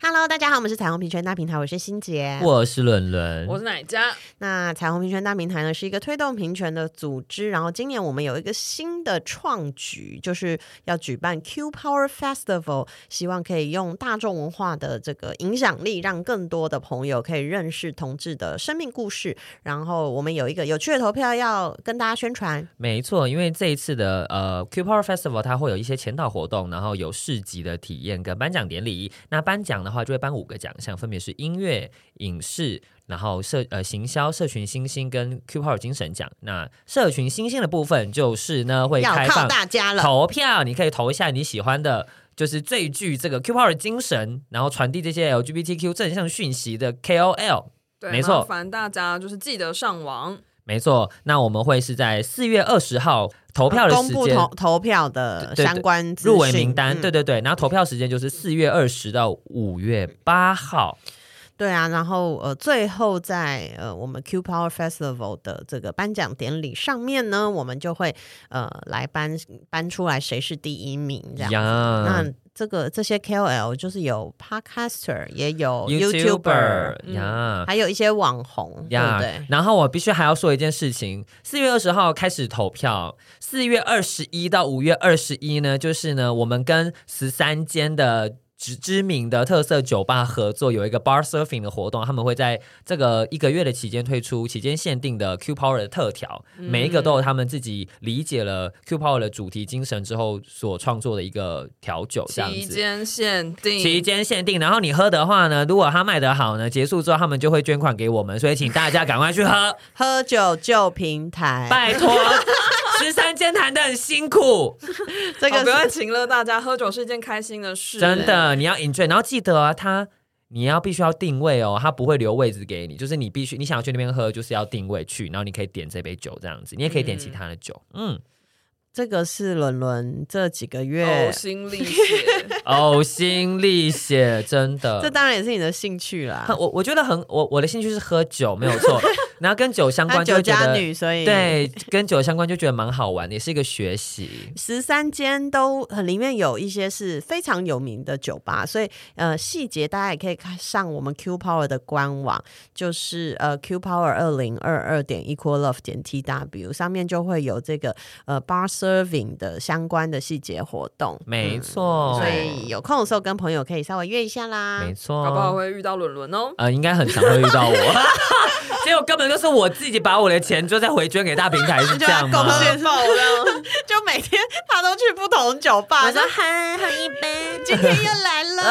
Hello，大家好，我们是彩虹平权大平台，我是欣杰，我是伦伦，我是奶家。那彩虹平权大平台呢，是一个推动平权的组织。然后今年我们有一个新的创举，就是要举办 Q Power Festival，希望可以用大众文化的这个影响力，让更多的朋友可以认识同志的生命故事。然后我们有一个有趣的投票要跟大家宣传。没错，因为这一次的呃 Q Power Festival，它会有一些签到活动，然后有市集的体验跟颁奖典礼。那颁奖的话，就会颁五个奖项，分别是音乐、影视，然后社呃行销、社群新星跟 Q Power 精神奖。那社群新星的部分就是呢，会开放大家了投票，你可以投一下你喜欢的，就是最具这个 Q Power 精神，然后传递这些 LGBTQ 正向讯息的 KOL。对，没错，烦大家就是记得上网。没错，那我们会是在四月二十号投票的时间，公布投投票的相关入围名单。对对对，然后投票时间就是四月二十到五月八号。对啊，然后呃，最后在呃我们 Q Power Festival 的这个颁奖典礼上面呢，我们就会呃来颁颁出来谁是第一名这样。那这个这些 KOL 就是有 Podcaster，也有 YouTuber 呀，还有一些网红呀。对，然后我必须还要说一件事情：四月二十号开始投票，四月二十一到五月二十一呢，就是呢我们跟十三间的。知知名的特色酒吧合作有一个 bar surfing 的活动，他们会在这个一个月的期间推出期间限定的 Q Power 的特调，嗯、每一个都有他们自己理解了 Q Power 的主题精神之后所创作的一个调酒，这样子。期间限定，期间限定。然后你喝的话呢，如果他卖得好呢，结束之后他们就会捐款给我们，所以请大家赶快去喝。喝酒救平台，拜托。十三间谈的很辛苦，这个不要请了大家，喝酒是一件开心的事。真的，你要 enjoy，然后记得啊，他你要必须要定位哦，他不会留位置给你，就是你必须你想要去那边喝，就是要定位去，然后你可以点这杯酒这样子，你也可以点其他的酒，嗯。嗯这个是伦伦这几个月呕心沥血，呕心沥血，真的。这当然也是你的兴趣啦。我我觉得很，我我的兴趣是喝酒，没有错。然后跟酒相关就觉得，酒家女，所以对，跟酒相关就觉得蛮好玩的，也是一个学习。十三间都很里面有一些是非常有名的酒吧，所以呃细节大家也可以看上我们 Q Power 的官网，就是呃 Q Power 二零二二点 Equal Love 点 T W 上面就会有这个呃 Bar Serving 的相关的细节活动，没错、嗯。所以有空的时候跟朋友可以稍微约一下啦，没错。搞不好会遇到伦伦哦，呃，应该很常会遇到我，结果根本就是我自己把我的钱就再回捐给大平台，是这样吗？就每天他都去不同酒吧，我说嗨，喝一杯，今天又来了。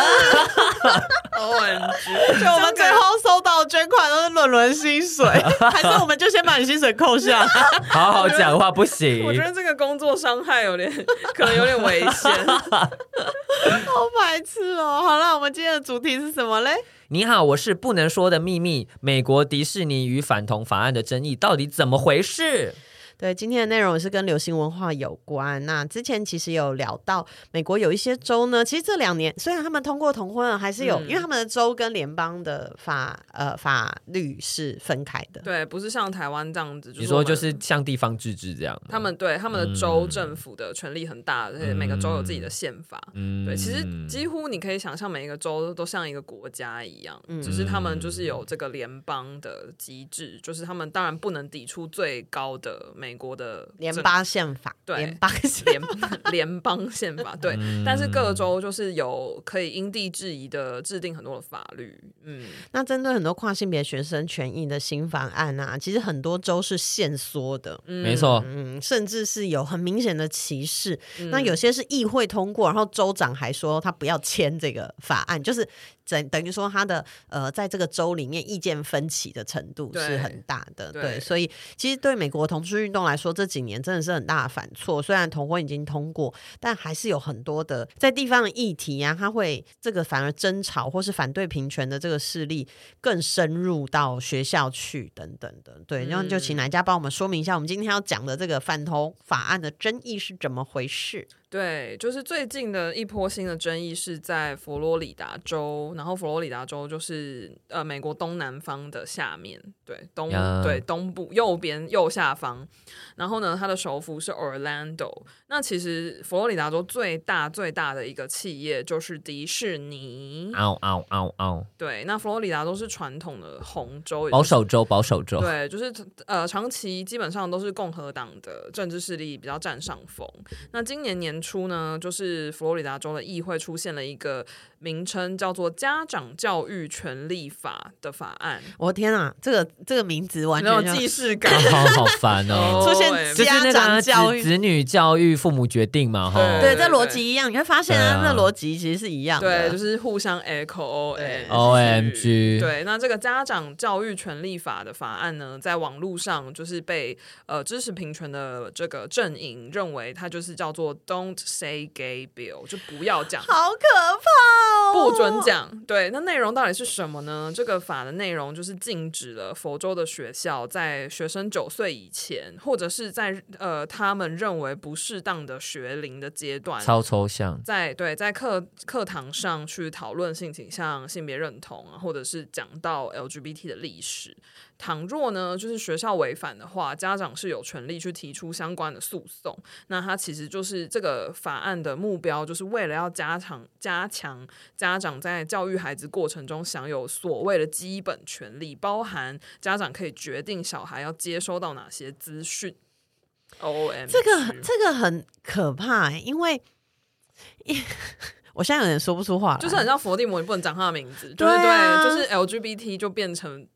就我们最后收到捐款都是伦伦薪水，还是我们就先把你薪水扣下？好好讲话不行。我觉得这个工作伤害有点，可能有点危险。好白痴哦！好了，我们今天的主题是什么嘞？你好，我是不能说的秘密。美国迪士尼与反同法案的争议到底怎么回事？对，今天的内容是跟流行文化有关。那之前其实有聊到，美国有一些州呢，其实这两年虽然他们通过同婚了，还是有，嗯、因为他们的州跟联邦的法呃法律是分开的。对，不是像台湾这样子。你说就是像地方自治这样。他们对他们的州政府的权力很大，而且、嗯、每个州有自己的宪法。嗯，对，其实几乎你可以想象，每一个州都像一个国家一样，嗯、只是他们就是有这个联邦的机制，就是他们当然不能抵触最高的美。美国的联邦宪法，对，联邦联 联邦宪法，对。嗯、但是各州就是有可以因地制宜的制定很多的法律。嗯，那针对很多跨性别学生权益的新法案啊，其实很多州是限缩的，嗯、没错，嗯，甚至是有很明显的歧视。嗯、那有些是议会通过，然后州长还说他不要签这个法案，就是。等等于说，他的呃，在这个州里面意见分歧的程度是很大的，对，对，所以其实对美国同志运动来说，这几年真的是很大的反错。虽然同婚已经通过，但还是有很多的在地方的议题啊，他会这个反而争吵或是反对平权的这个势力更深入到学校去等等的。对，然后就请来家帮我们说明一下，我们今天要讲的这个反同法案的争议是怎么回事。对，就是最近的一波新的争议是在佛罗里达州，然后佛罗里达州就是呃美国东南方的下面，对东.对东部右边右下方，然后呢，它的首府是 Orlando。那其实佛罗里达州最大最大的一个企业就是迪士尼。嗷嗷嗷嗷！对，那佛罗里达州是传统的红州，保守州，保守州。对，就是呃长期基本上都是共和党的政治势力比较占上风。那今年年初呢，就是佛罗里达州的议会出现了一个名称叫做《家长教育权利法》的法案。我天啊，这个这个名字完全有既视感，好好烦哦！出现家长教育、子女教育、父母决定嘛，哈，对，这逻辑一样，你会发现啊，这逻辑其实是一样的，对，就是互相 echo O M O M G。对，那这个《家长教育权利法》的法案呢，在网络上就是被呃支持平权的这个阵营认为它就是叫做 Don't Say Gay Bill，就不要讲，好可怕。不准讲，对，那内容到底是什么呢？这个法的内容就是禁止了佛州的学校在学生九岁以前，或者是在呃他们认为不适当的学龄的阶段，超抽象，在对在课课堂上去讨论性倾向、性别认同啊，或者是讲到 LGBT 的历史。倘若呢，就是学校违反的话，家长是有权利去提出相关的诉讼。那他其实就是这个法案的目标，就是为了要加强加强家长在教育孩子过程中享有所谓的基本权利，包含家长可以决定小孩要接收到哪些资讯。OMG，这个这个很可怕，因为 我现在有点说不出话，就是很像佛地魔，你不能讲他的名字，对啊，对，就是 LGBT 就变成。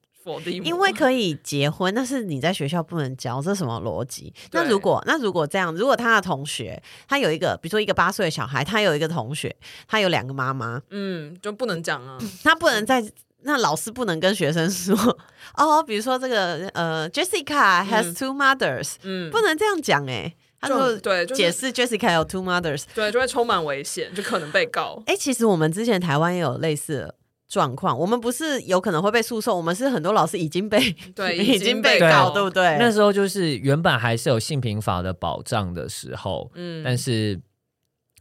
因为可以结婚，但是你在学校不能教，这是什么逻辑？那如果那如果这样，如果他的同学他有一个，比如说一个八岁的小孩，他有一个同学，他有两个妈妈，嗯，就不能讲啊，他不能在那老师不能跟学生说哦，比如说这个呃，Jessica has two mothers，嗯，不能这样讲哎，他说对，解释 Jessica 有 two mothers，对，就会充满危险，就可能被告。哎，其实我们之前台湾也有类似的。状况，我们不是有可能会被诉讼，我们是很多老师已经被 对 已经被告，对不对？那时候就是原本还是有性平法的保障的时候，嗯，但是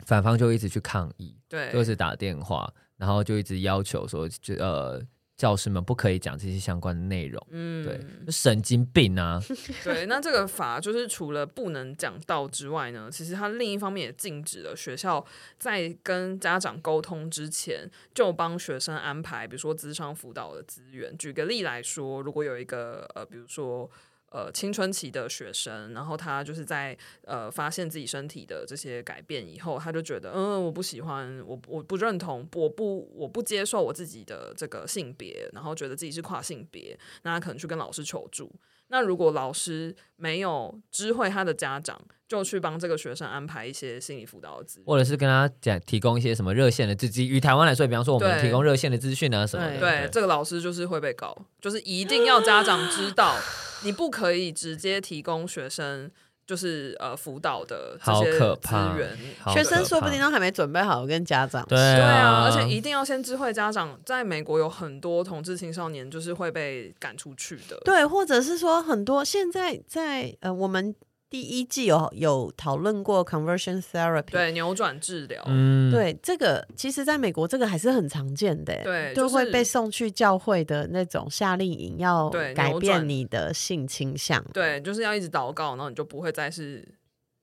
反方就一直去抗议，对，就是打电话，然后就一直要求说，就呃。教师们不可以讲这些相关的内容，嗯，对，神经病啊！对，那这个法就是除了不能讲道之外呢，其实它另一方面也禁止了学校在跟家长沟通之前就帮学生安排，比如说资商辅导的资源。举个例来说，如果有一个呃，比如说。呃，青春期的学生，然后他就是在呃发现自己身体的这些改变以后，他就觉得，嗯，我不喜欢，我我不认同，我不我不接受我自己的这个性别，然后觉得自己是跨性别，那他可能去跟老师求助。那如果老师没有知会他的家长，就去帮这个学生安排一些心理辅导的资源，或者是跟他讲提供一些什么热线的资讯。于台湾来说，比方说我们提供热线的资讯啊什么的。对，这个老师就是会被告，就是一定要家长知道，你不可以直接提供学生。就是呃辅导的这些资源，学生说不定都还没准备好跟家长。对啊，对啊，而且一定要先知会家长。在美国有很多同志青少年就是会被赶出去的，对，或者是说很多现在在呃我们。第一季有有讨论过 conversion therapy，对，扭转治疗，嗯，对，这个其实在美国这个还是很常见的，对，就会被送去教会的那种夏令营，要改变你的性倾向，对，就是要一直祷告，然后你就不会再是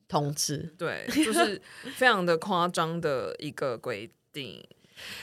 同志，对，就是非常的夸张的一个规定。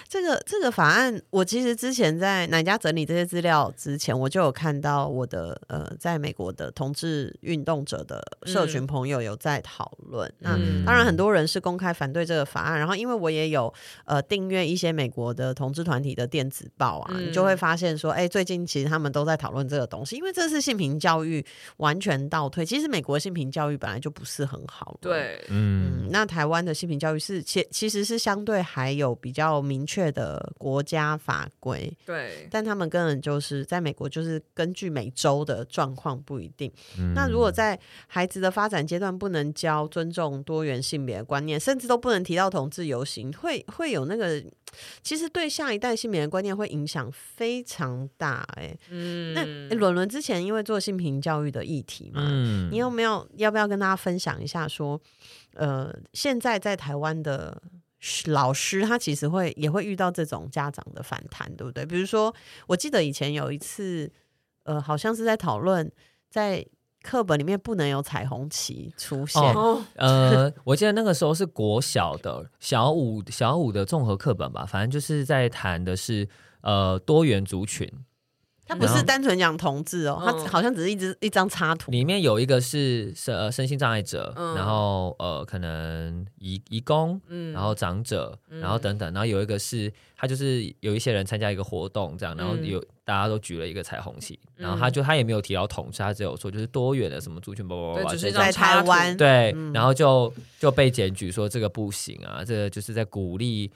这个这个法案，我其实之前在哪家整理这些资料之前，我就有看到我的呃，在美国的同志运动者的社群朋友有在讨论。嗯、那当然，很多人是公开反对这个法案。然后，因为我也有呃订阅一些美国的同志团体的电子报啊，嗯、你就会发现说，哎，最近其实他们都在讨论这个东西，因为这是性平教育完全倒退。其实美国性平教育本来就不是很好。对，嗯，那台湾的性平教育是其其实是相对还有比较。明确的国家法规，对，但他们根本就是在美国，就是根据每周的状况不一定。嗯、那如果在孩子的发展阶段不能教尊重多元性别的观念，甚至都不能提到同志游行，会会有那个，其实对下一代性别的观念会影响非常大、欸。哎，嗯，那伦伦之前因为做性平教育的议题嘛，嗯，你有没有要不要跟大家分享一下说，呃，现在在台湾的。老师他其实会也会遇到这种家长的反弹，对不对？比如说，我记得以前有一次，呃，好像是在讨论，在课本里面不能有彩虹旗出现。哦、呃，我记得那个时候是国小的小五小五的综合课本吧，反正就是在谈的是呃多元族群。他不是单纯讲同志哦，他好像只是一只一张插图，里面有一个是身呃身心障碍者，嗯、然后呃可能移移工，嗯，然后长者，然后等等，然后有一个是他就是有一些人参加一个活动这样，然后有、嗯、大家都举了一个彩虹旗，然后他就他也没有提到同志，他只有说就是多元的什么族群，不不不，就是在台湾。对，嗯、然后就就被检举说这个不行啊，这个就是在鼓励。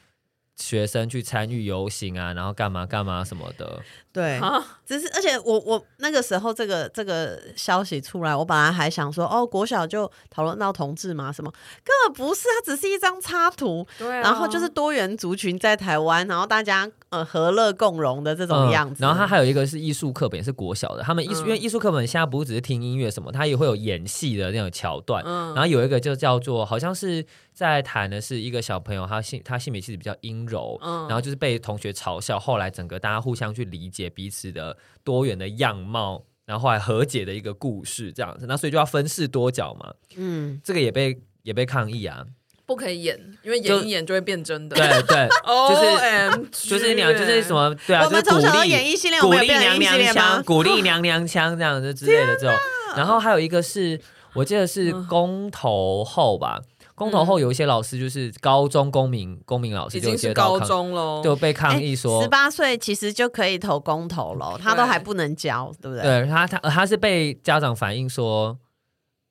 学生去参与游行啊，然后干嘛干嘛什么的。对，只是而且我我那个时候这个这个消息出来，我本来还想说，哦，国小就讨论到同志嘛？什么根本不是，它只是一张插图。对、啊，然后就是多元族群在台湾，然后大家呃和乐共荣的这种样子。嗯、然后它还有一个是艺术课本，也是国小的。他们艺术、嗯、因为艺术课本现在不是只是听音乐什么，它也会有演戏的那种桥段。嗯、然后有一个就叫做，好像是在谈的是一个小朋友，他性他性别其实比较阴柔，嗯、然后就是被同学嘲笑，后来整个大家互相去理解。彼此的多元的样貌，然后后来和解的一个故事，这样子，那所以就要分饰多角嘛。嗯，这个也被也被抗议啊，不可以演，因为演一演就会变真的。对对，就是就是娘，就是什么对啊，我们从小演艺系列，鼓励娘娘腔，鼓励娘娘腔这样子之类的这种。然后还有一个是我记得是公投后吧。公投后有一些老师就是高中公民公民老师就接到高中喽，就被抗议说十八岁其实就可以投公投了，他都还不能教，对不对？对他他他是被家长反映说，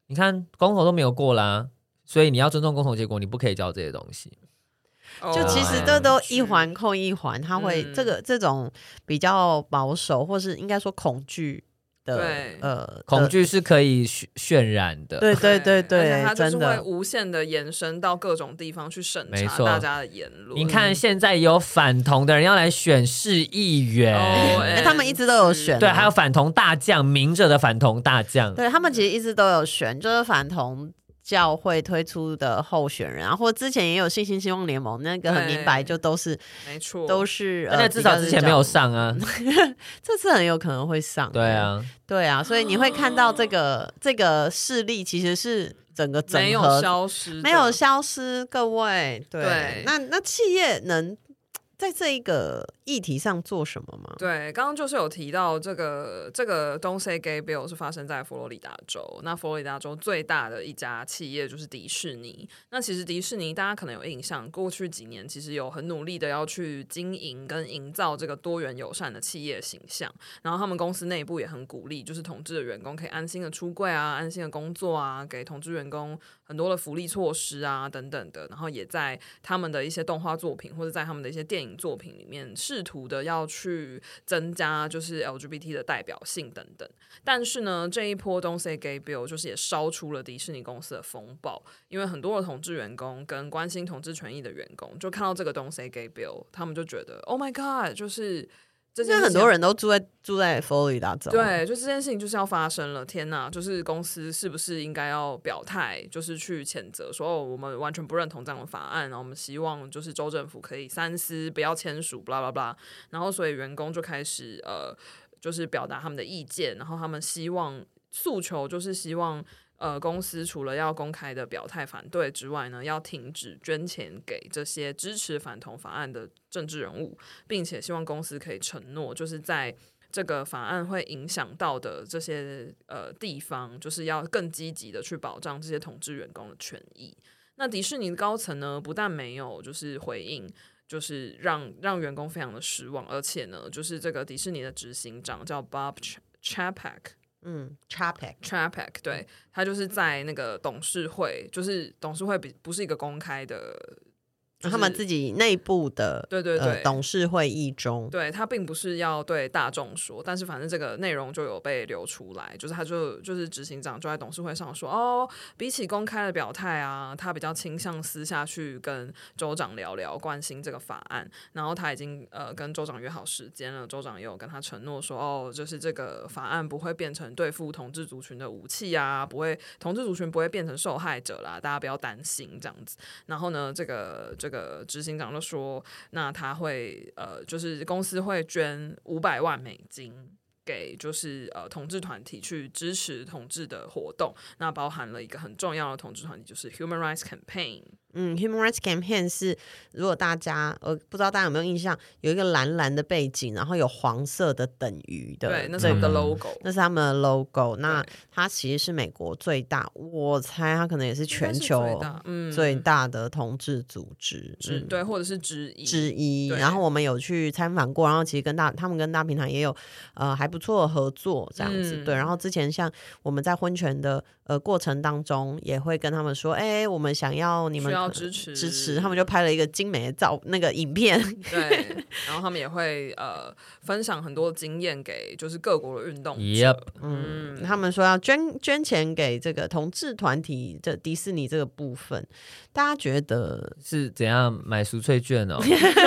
你看公投都没有过啦，所以你要尊重共同结果，你不可以教这些东西。就其实这都一环扣一环，他会这个这种比较保守，或是应该说恐惧。的，呃，恐惧是可以渲渲染的。对对对对，它就是会无限的延伸到各种地方去审查大家的言论。你看，现在有反同的人要来选市议员，哎，他们一直都有选。对，还有反同大将，明着的反同大将。对，他们其实一直都有选，就是反同。教会推出的候选人，然后之前也有信心希望联盟，那个很明白，就都是没错，都是。而且至少之前没有上啊，这次很有可能会上。对啊，对啊，所以你会看到这个这个势力其实是整个整合，没有消失，没有消失。各位，对，那那企业能。在这一个议题上做什么吗？对，刚刚就是有提到这个这个 Don't Say Gay Bill 是发生在佛罗里达州。那佛罗里达州最大的一家企业就是迪士尼。那其实迪士尼大家可能有印象，过去几年其实有很努力的要去经营跟营造这个多元友善的企业形象。然后他们公司内部也很鼓励，就是同志的员工可以安心的出柜啊，安心的工作啊，给同志员工很多的福利措施啊等等的。然后也在他们的一些动画作品或者在他们的一些电影。作品里面是试图的要去增加就是 LGBT 的代表性等等，但是呢，这一波 Don't Say Gay Bill 就是也烧出了迪士尼公司的风暴，因为很多的同志员工跟关心同志权益的员工就看到这个 Don't Say Gay Bill，他们就觉得 Oh my God，就是。现在很多人都住在住在佛罗里达州，对，就这件事情就是要发生了。天哪，就是公司是不是应该要表态，就是去谴责说，哦，我们完全不认同这样的法案，然后我们希望就是州政府可以三思，不要签署，巴拉巴拉。然后所以员工就开始呃，就是表达他们的意见，然后他们希望诉求就是希望。呃，公司除了要公开的表态反对之外呢，要停止捐钱给这些支持反同法案的政治人物，并且希望公司可以承诺，就是在这个法案会影响到的这些呃地方，就是要更积极的去保障这些统治员工的权益。那迪士尼的高层呢，不但没有就是回应，就是让让员工非常的失望，而且呢，就是这个迪士尼的执行长叫 Bob Chapek。嗯，Trapec，Trapec，对，他就是在那个董事会，就是董事会比不是一个公开的就是、他们自己内部的对对对、呃、董事会议中，对他并不是要对大众说，但是反正这个内容就有被流出来，就是他就就是执行长就在董事会上说，哦，比起公开的表态啊，他比较倾向私下去跟州长聊聊，关心这个法案。然后他已经呃跟州长约好时间了，州长也有跟他承诺说，哦，就是这个法案不会变成对付同志族群的武器啊，不会同志族群不会变成受害者啦，大家不要担心这样子。然后呢，这个这个呃执行长就说，那他会呃，就是公司会捐五百万美金给就是呃同志团体去支持同志的活动，那包含了一个很重要的同志团体，就是 Human Rights Campaign。嗯，Human Rights Campaign 是如果大家呃不知道大家有没有印象，有一个蓝蓝的背景，然后有黄色的等于的，对，那是他们的 logo，那是他们的 logo。那它其实是美国最大，我猜它可能也是全球最大，的同志组织，嗯，对，或者是之一之一。然后我们有去参访过，然后其实跟大他们跟大平台也有呃还不错的合作这样子，对。然后之前像我们在婚权的呃过程当中，也会跟他们说，哎，我们想要你们。要支持支持，他们就拍了一个精美的照那个影片。对，然后他们也会呃分享很多经验给就是各国的运动者。Yep. 嗯，他们说要捐捐钱给这个同志团体，这迪士尼这个部分，大家觉得是怎样买赎罪券哦？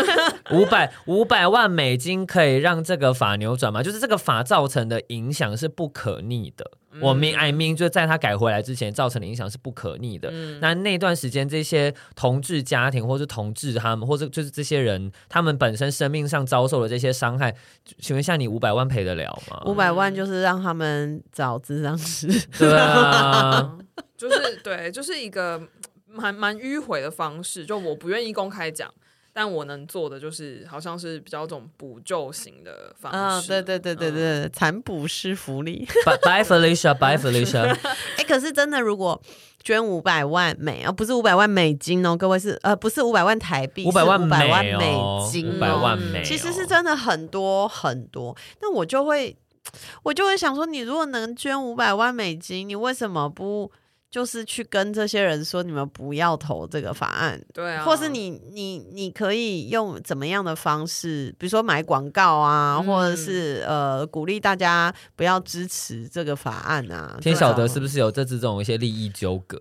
五百五百万美金可以让这个法扭转吗？就是这个法造成的影响是不可逆的。我明 I mean，就在他改回来之前造成的影响是不可逆的。嗯、那那段时间，这些同志家庭或是同志他们，或者就是这些人，他们本身生命上遭受的这些伤害，请问一下你五百万赔得了吗？五百万就是让他们找智商师，对啊，就是对，就是一个蛮蛮迂回的方式。就我不愿意公开讲。但我能做的就是，好像是比较这种补救型的方式。啊，对对对对对，残补式福利。Bye Felicia，Bye Felicia。哎，可是真的，如果捐五百万美啊，不是五百万美金哦，各位是呃，不是五百万台币，五百万美金，五百万美，其实是真的很多很多。那我就会，我就会想说，你如果能捐五百万美金，你为什么不？就是去跟这些人说，你们不要投这个法案，对啊，或是你你你可以用怎么样的方式，比如说买广告啊，嗯、或者是呃鼓励大家不要支持这个法案啊。天晓得是不是有这这种一些利益纠葛，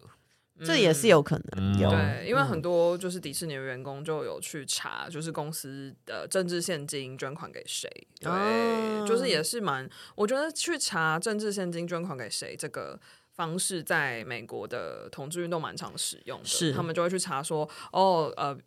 嗯、这也是有可能有。对，因为很多就是迪士尼的员工就有去查，就是公司的政治现金捐款给谁，对，哦、就是也是蛮，我觉得去查政治现金捐款给谁这个。方式在美国的同志运动蛮常使用的，是他们就会去查说，哦，呃。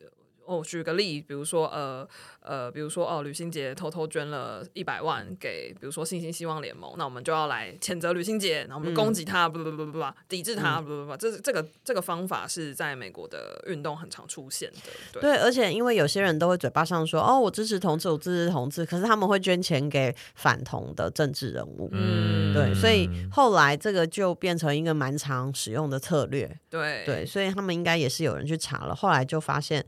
我举个例，比如说呃呃，比如说哦，吕欣洁偷偷捐了一百万给，比如说信心希望联盟，那我们就要来谴责吕欣洁，然后我们攻击他，不不不不不，抵制他，不不不，这这个这个方法是在美国的运动很常出现的。对，对，而且因为有些人都会嘴巴上说哦，我支持同志，我支持同志，可是他们会捐钱给反同的政治人物，嗯，对，所以后来这个就变成一个蛮常使用的策略。对对，所以他们应该也是有人去查了，后来就发现。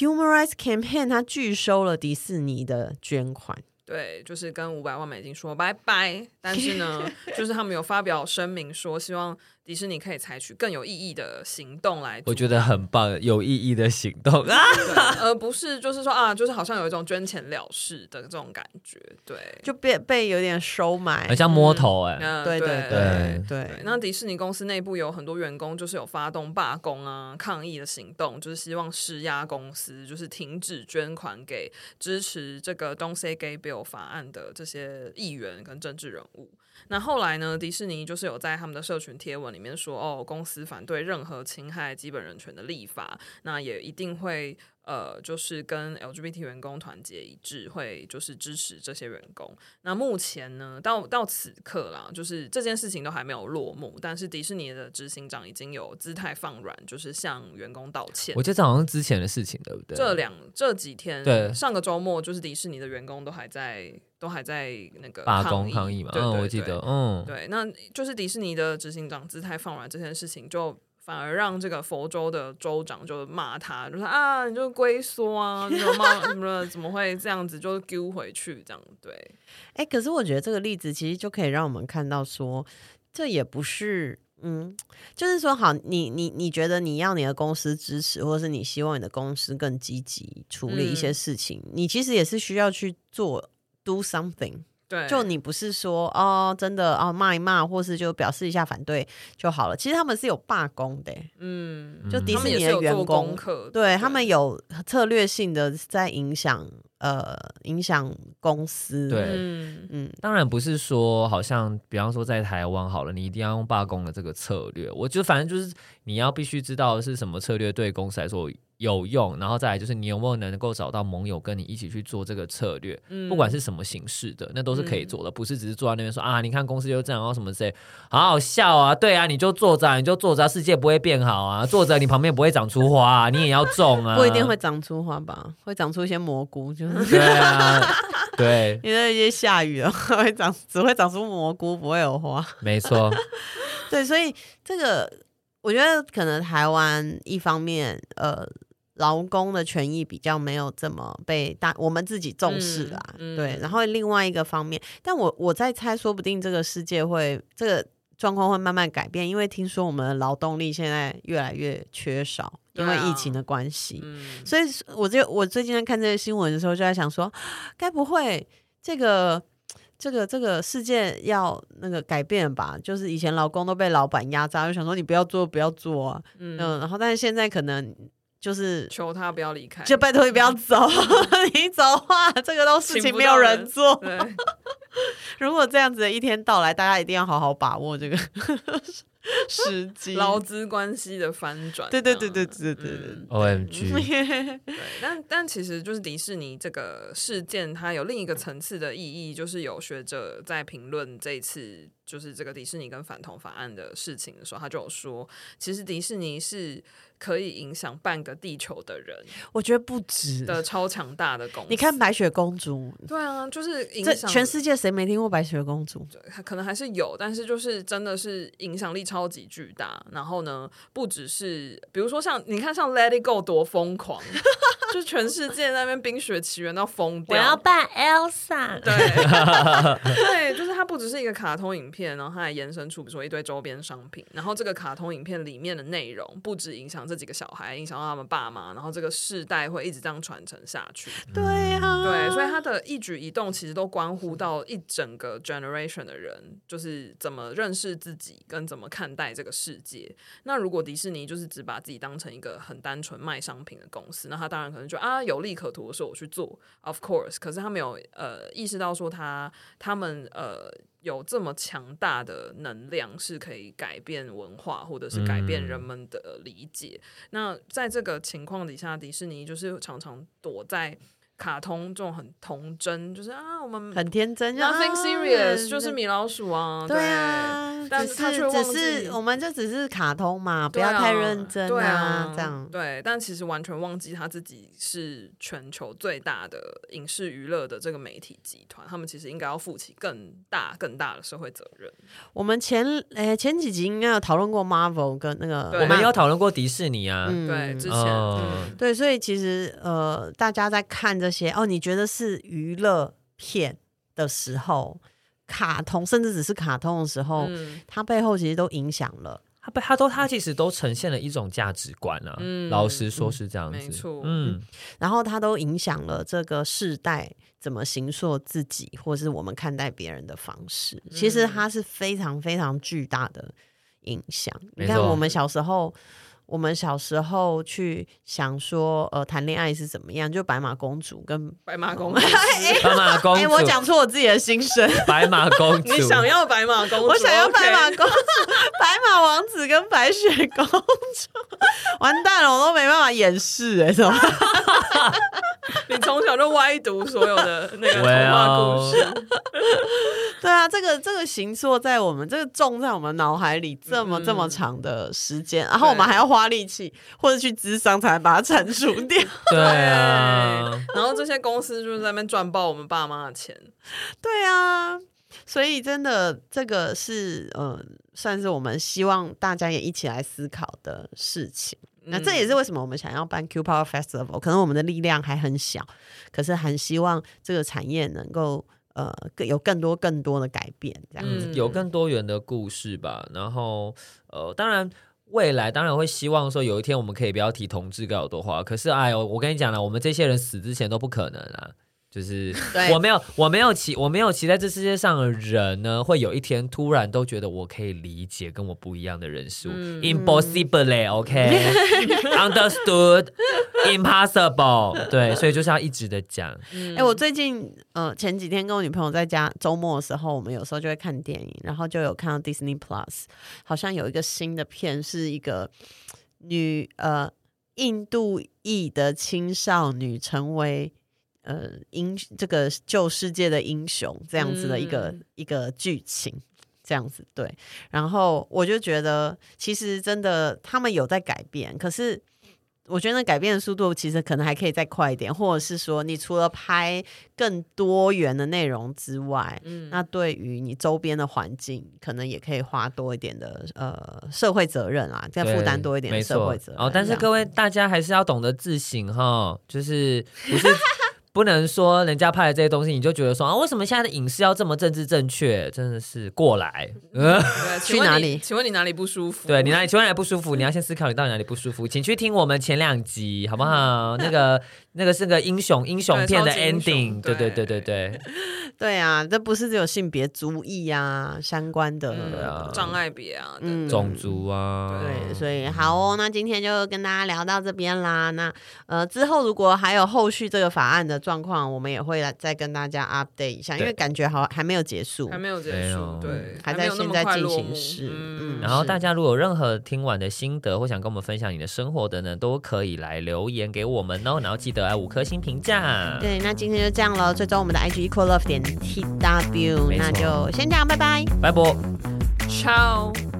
Rights Campaign，他拒收了迪士尼的捐款。对，就是跟五百万美金说拜拜。但是呢，就是他们有发表声明说，希望。迪士尼可以采取更有意义的行动来，我觉得很棒，有意义的行动啊，而不是就是说啊，就是好像有一种捐钱了事的这种感觉，对，就被被有点收买，很像摸头哎、欸嗯，对对对对，对。那迪士尼公司内部有很多员工，就是有发动罢工啊、抗议的行动，就是希望施压公司，就是停止捐款给支持这个 Don't Say Gay Bill 法案的这些议员跟政治人物。那后来呢？迪士尼就是有在他们的社群贴文里面说，哦，公司反对任何侵害基本人权的立法，那也一定会。呃，就是跟 LGBT 员工团结一致，会就是支持这些员工。那目前呢，到到此刻啦，就是这件事情都还没有落幕，但是迪士尼的执行长已经有姿态放软，就是向员工道歉。我记得好像是之前的事情，对不对？这两这几天，对，上个周末，就是迪士尼的员工都还在都还在那个罢工抗议嘛。对我记得，嗯，对，那就是迪士尼的执行长姿态放软这件事情就。反而让这个佛州的州长就骂他，就说啊，你就龟缩啊，你怎么怎么怎么会这样子就丢回去这样对？哎、欸，可是我觉得这个例子其实就可以让我们看到说，这也不是嗯，就是说，好，你你你觉得你要你的公司支持，或者是你希望你的公司更积极处理一些事情，嗯、你其实也是需要去做 do something。对，就你不是说哦，真的哦骂一骂，或是就表示一下反对就好了。其实他们是有罢工的，嗯，就迪士尼的员工，对，对他们有策略性的在影响。呃，影响公司。对，嗯，嗯，当然不是说，好像比方说在台湾好了，你一定要用罢工的这个策略。我觉得反正就是你要必须知道是什么策略对公司来说有用，然后再来就是你有没有能够找到盟友跟你一起去做这个策略，嗯、不管是什么形式的，那都是可以做的，不是只是坐在那边说啊，你看公司就这样，然后什么之类，好好笑啊，对啊，你就坐着，你就坐着，世界不会变好啊，坐着你旁边不会长出花，啊，你也要种啊，不一定会长出花吧，会长出一些蘑菇就 是。对啊，对，因为一些下雨了，会长，只会长出蘑菇，不会有花。没错，对，所以这个我觉得可能台湾一方面，呃，劳工的权益比较没有这么被大我们自己重视啦，嗯嗯、对。然后另外一个方面，但我我在猜，说不定这个世界会这个状况会慢慢改变，因为听说我们的劳动力现在越来越缺少。因为疫情的关系，啊嗯、所以我就我最近在看这些新闻的时候，就在想说，该不会这个这个这个世界要那个改变吧？就是以前劳工都被老板压榨，就想说你不要做不要做啊，嗯，嗯，然后但是现在可能就是求他不要离开，就拜托你不要走，嗯、你走的话，这个都事情没有人做。人 如果这样子的一天到来，大家一定要好好把握这个。时机劳资关系的翻转，对对对对对对对，O M G，对，但但其实就是迪士尼这个事件，它有另一个层次的意义，就是有学者在评论这一次就是这个迪士尼跟反同法案的事情的时候，他就有说，其实迪士尼是。可以影响半个地球的人，我觉得不止的超强大的公司。你看白雪公主，对啊，就是影响全世界，谁没听过白雪公主？对，可能还是有，但是就是真的是影响力超级巨大。然后呢，不只是比如说像你看，像 Let It Go 多疯狂，就全世界那边冰雪奇缘到疯掉。我要扮 Elsa，对 对，就是它不只是一个卡通影片，然后它还延伸出比如说一堆周边商品。然后这个卡通影片里面的内容不止影响这。这几个小孩影响到他们爸妈，然后这个世代会一直这样传承下去。对呀、啊，对，所以他的一举一动其实都关乎到一整个 generation 的人，就是怎么认识自己跟怎么看待这个世界。那如果迪士尼就是只把自己当成一个很单纯卖商品的公司，那他当然可能就啊有利可图的时候我去做，of course。可是他没有呃意识到说他他们呃。有这么强大的能量，是可以改变文化，或者是改变人们的理解。嗯、那在这个情况底下，迪士尼就是常常躲在卡通这种很童真，就是啊，我们很天真，nothing serious，就是米老鼠啊，对啊。但是只是我们就只是卡通嘛，不要太认真啊，对啊，这样对。但其实完全忘记他自己是全球最大的影视娱乐的这个媒体集团，他们其实应该要负起更大更大的社会责任。我们前诶、欸、前几集应该有讨论过 Marvel 跟那个，我们也有讨论过迪士尼啊，嗯、对，之前、对，所以其实呃，大家在看这些哦，你觉得是娱乐片的时候。卡通，甚至只是卡通的时候，嗯、它背后其实都影响了，它背它都它其实都呈现了一种价值观啊。嗯、老实说是这样子，没错。嗯，然后它都影响了这个世代怎么形塑自己，或是我们看待别人的方式。嗯、其实它是非常非常巨大的影响。你看，我们小时候。我们小时候去想说，呃，谈恋爱是怎么样？就白马公主跟白马公 主，白马公主，欸、我讲出我自己的心声。白马公主，你想要白马公主？我想要白马公主，白马王子跟白雪公主。完蛋了，我都没办法掩饰哎、欸，怎么？你从小就歪读所有的那个童话故事。对啊，这个这个形塑在我们这个种在我们脑海里这么、嗯、这么长的时间，然后我们还要花力气或者去咨商才能把它铲除掉。对啊，然后这些公司就是在那边赚爆我们爸妈的钱。对啊，所以真的这个是嗯、呃，算是我们希望大家也一起来思考的事情。那这也是为什么我们想要办 Q Power Festival，可能我们的力量还很小，可是很希望这个产业能够。呃更有更多更多的改变，这样子、嗯、有更多元的故事吧。然后呃，当然未来当然会希望说有一天我们可以不要提同志该有多话。可是哎呦，我跟你讲了，我们这些人死之前都不可能啊。就是我没有，我没有期，我没有期待这世界上的人呢，会有一天突然都觉得我可以理解跟我不一样的人数、嗯、，impossible，OK，understood，impossible，对，所以就是要一直的讲。哎、嗯。欸，我最近呃前几天跟我女朋友在家周末的时候，我们有时候就会看电影，然后就有看到 Disney Plus，好像有一个新的片，是一个女呃印度裔的青少女成为。呃，英这个救世界的英雄这样子的一个、嗯、一个剧情，这样子对。然后我就觉得，其实真的他们有在改变，可是我觉得改变的速度其实可能还可以再快一点，或者是说，你除了拍更多元的内容之外，嗯，那对于你周边的环境，可能也可以花多一点的呃社会责任啊，再负担多一点的社会责任。哦，但是各位大家还是要懂得自省哈，就是不是。不能说人家拍的这些东西，你就觉得说啊，为什么现在的影视要这么政治正确？真的是过来，嗯、去哪里？请问你哪里不舒服？对你哪里？请问哪里不舒服？你要先思考你到底哪里不舒服，请去听我们前两集好不好？那个。那个是个英雄英雄片的 ending，对对对对对，对啊，这不是只有性别、族裔啊相关的障碍别啊，种族啊，对，所以好哦，那今天就跟大家聊到这边啦。那呃之后如果还有后续这个法案的状况，我们也会来再跟大家 update 一下，因为感觉好还没有结束，还没有结束，对，还在现在进行时。嗯，然后大家如果有任何听完的心得或想跟我们分享你的生活的呢，都可以来留言给我们哦，然后记得。来五颗星评价。对，那今天就这样了。追踪我们的 IG equal love 点 tw，那就先这样，拜拜，拜拜，ciao。